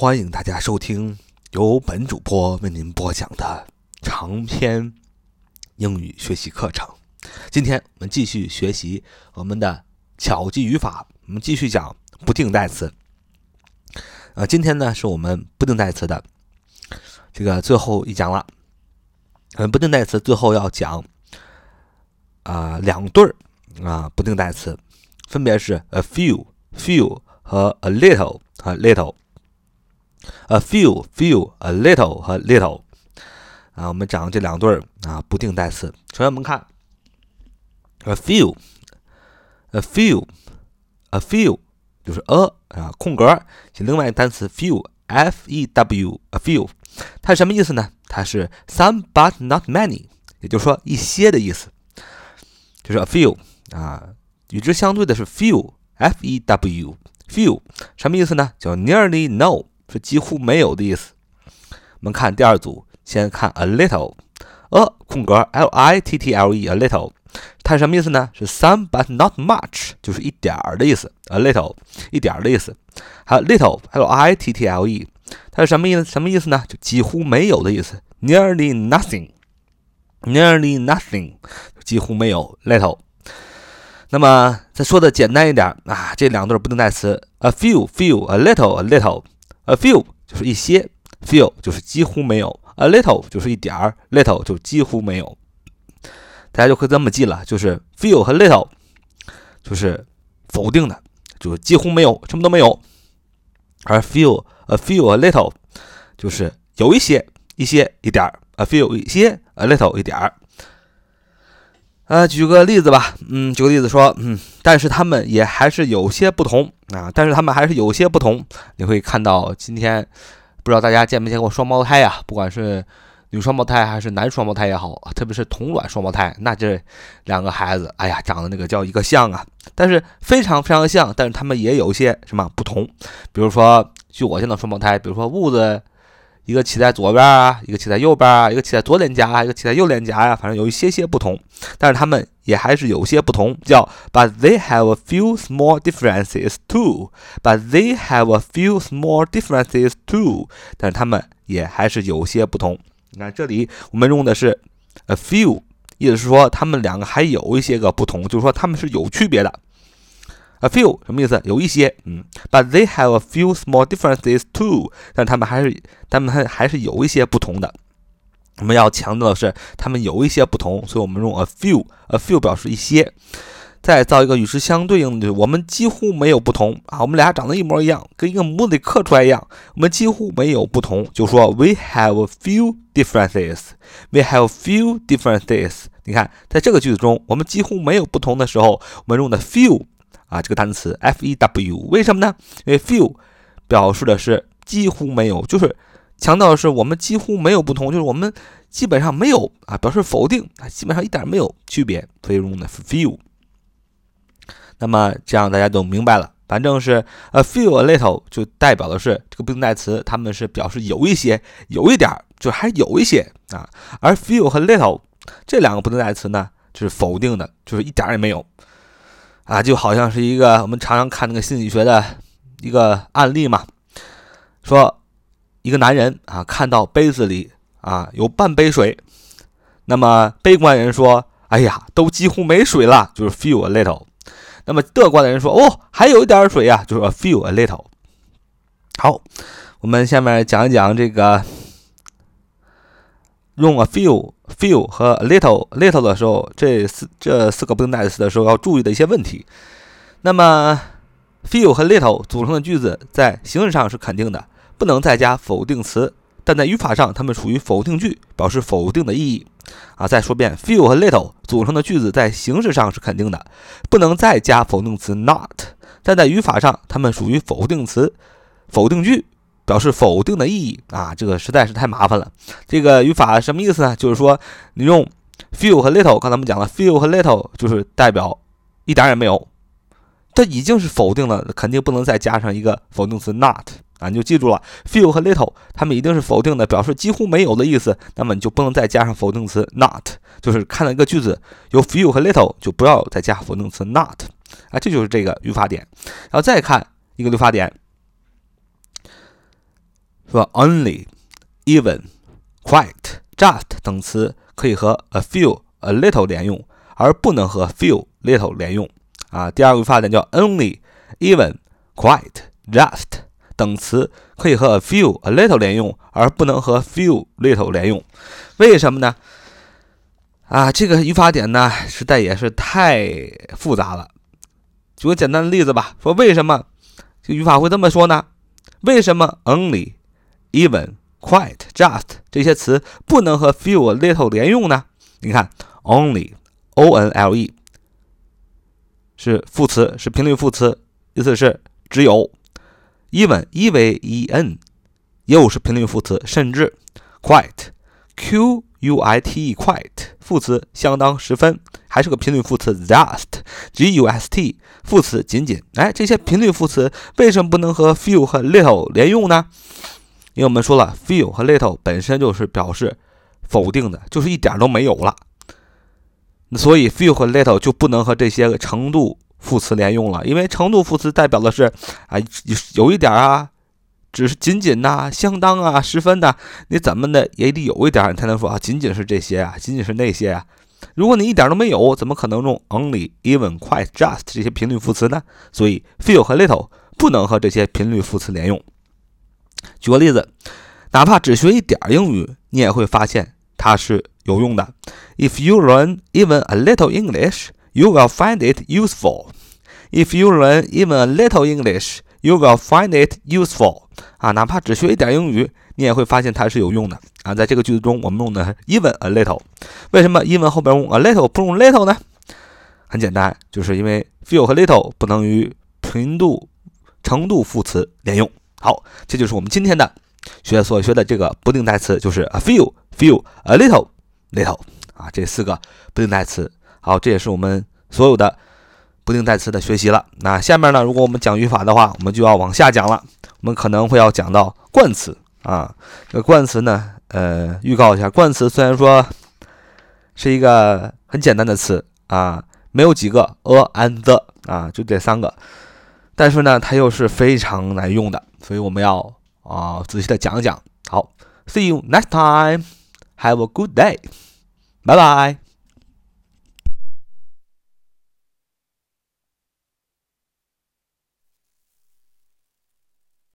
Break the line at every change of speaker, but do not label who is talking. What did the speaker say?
欢迎大家收听由本主播为您播讲的长篇英语学习课程。今天我们继续学习我们的巧记语法，我们继续讲不定代词。呃，今天呢是我们不定代词的这个最后一讲了。嗯，不定代词最后要讲啊两对儿啊不定代词，分别是 a few、few 和 a little 和 little。A few, few, a little 和 little 啊，我们讲这两对儿啊不定代词。首先我们看 a few, a few, a few 就是 a 啊空格写另外一个单词 few, f e w, a few 它是什么意思呢？它是 some but not many，也就是说一些的意思。就是 a few 啊，与之相对的是 few, f e w, few 什么意思呢？叫 nearly no。是几乎没有的意思。我们看第二组，先看 a little，a 空格 l i t t l e，a little，它是什么意思呢？是 some but not much，就是一点儿的意思。a little，一点儿的意思。还有 little，l i t t l e，它是什么意思？什么意思呢？就几乎没有的意思。nearly nothing，nearly nothing，几乎没有。little。那么再说的简单一点啊，这两对不定代词，a few，few，a little，a little。A few 就是一些，few 就是几乎没有，a little 就是一点儿，little 就几乎没有。大家就可以这么记了，就是 few 和 little 就是否定的，就是几乎没有，什么都没有。而 few、a few、a little 就是有一些、一些、一点儿，a few 一些，a little 一点儿。呃，举个例子吧，嗯，举个例子说，嗯，但是他们也还是有些不同啊，但是他们还是有些不同。你会看到今天，不知道大家见没见过双胞胎呀？不管是女双胞胎还是男双胞胎也好，特别是同卵双胞胎，那这两个孩子，哎呀，长得那个叫一个像啊，但是非常非常像，但是他们也有些什么不同。比如说，据我见到双胞胎，比如说痦子。一个骑在左边啊，一个骑在右边啊，一个骑在左脸颊啊，一个骑在右脸颊呀，反正有一些些不同，但是他们也还是有些不同，叫 But they have a few small differences too. But they have a few small differences too. 但是他们也还是有些不同。你看这里我们用的是 a few，意思是说他们两个还有一些个不同，就是说他们是有区别的。A few 什么意思？有一些，嗯，But they have a few small differences too。但他们还是，他们还还是有一些不同的。我们要强调的是，他们有一些不同，所以我们用 a few，a few 表示一些。再造一个与之相对应的，我们几乎没有不同啊，我们俩长得一模一样，跟一个模子里刻出来一样，我们几乎没有不同，就说 We have a few differences。We have a few differences。你看，在这个句子中，我们几乎没有不同的时候，我们用的 few。啊，这个单词 f e w 为什么呢？因为 few 表示的是几乎没有，就是强调的是我们几乎没有不同，就是我们基本上没有啊，表示否定啊，基本上一点没有区别，所以用的 few。那么这样大家都明白了，反正是 a few a little 就代表的是这个不定代词，它们是表示有一些，有一点儿，就还有一些啊，而 few 和 little 这两个不定代词呢，就是否定的，就是一点也没有。啊，就好像是一个我们常常看那个心理学的一个案例嘛，说一个男人啊看到杯子里啊有半杯水，那么悲观人说：“哎呀，都几乎没水了，就是 feel a little。”那么乐观的人说：“哦，还有一点水呀，就是 a feel a little。”好，我们下面讲一讲这个用 a few。few 和 little little 的时候，这四这四个不定代词的时候要注意的一些问题。那么 few 和 little 组成的句子在形式上是肯定的，不能再加否定词，但在语法上它们属于否定句，表示否定的意义。啊，再说遍，few 和 little 组成的句子在形式上是肯定的，不能再加否定词 not，但在语法上它们属于否定词，否定句。表示否定的意义啊，这个实在是太麻烦了。这个语法什么意思呢？就是说你用 few 和 little，刚才我们讲了，few 和 little 就是代表一点也没有，它已经是否定了，肯定不能再加上一个否定词 not 啊，你就记住了，few 和 little 它们一定是否定的，表示几乎没有的意思，那么你就不能再加上否定词 not，就是看到一个句子有 few 和 little 就不要再加否定词 not 啊，这就是这个语法点。然后再看一个语法点。说 only、even、quite、just 等词可以和 a few、a little 连用，而不能和 few、little 连用啊。第二个语法点叫 only、even、quite、just 等词可以和 a few、a little 连用，而不能和 few、little 连用。为什么呢？啊，这个语法点呢，实在也是太复杂了。举个简单的例子吧，说为什么这语法会这么说呢？为什么 only、even、quite、just 这些词不能和 few、little 连用呢？你看，only，O-N-L-E 是副词，是频率副词，意思是只有；even，E-V-E-N 又是频率副词，甚至；quite，Q。U I T E quite 副词相当十分，还是个频率副词。Just G U S T 副词仅仅。哎，这些频率副词为什么不能和 few 和 little 连用呢？因为我们说了，few 和 little 本身就是表示否定的，就是一点都没有了。所以 few 和 little 就不能和这些程度副词连用了，因为程度副词代表的是啊有一点啊。只是仅仅呐，相当啊，十分的，你怎么的也得有一点，你才能说啊，仅仅是这些啊，仅仅是那些啊。如果你一点都没有，怎么可能用 only、even、quite、just 这些频率副词呢？所以 few 和 little 不能和这些频率副词连用。举个例子，哪怕只学一点英语，你也会发现它是有用的。If you learn even a little English, you will find it useful. If you learn even a little English, You will find it useful 啊，哪怕只学一点英语，你也会发现它是有用的啊。在这个句子中，我们用的 even a little，为什么 even 后边用 a little 不用 little 呢？很简单，就是因为 few 和 little 不能与频度、程度副词连用。好，这就是我们今天的学所学的这个不定代词，就是 a few、few、a little、little 啊，这四个不定代词。好，这也是我们所有的。不定代词的学习了，那下面呢？如果我们讲语法的话，我们就要往下讲了。我们可能会要讲到冠词啊。这个冠词呢，呃，预告一下，冠词虽然说是一个很简单的词啊，没有几个 a and the 啊，就这三个，但是呢，它又是非常难用的，所以我们要啊仔细的讲一讲。好，See you next time. Have a good day. Bye bye.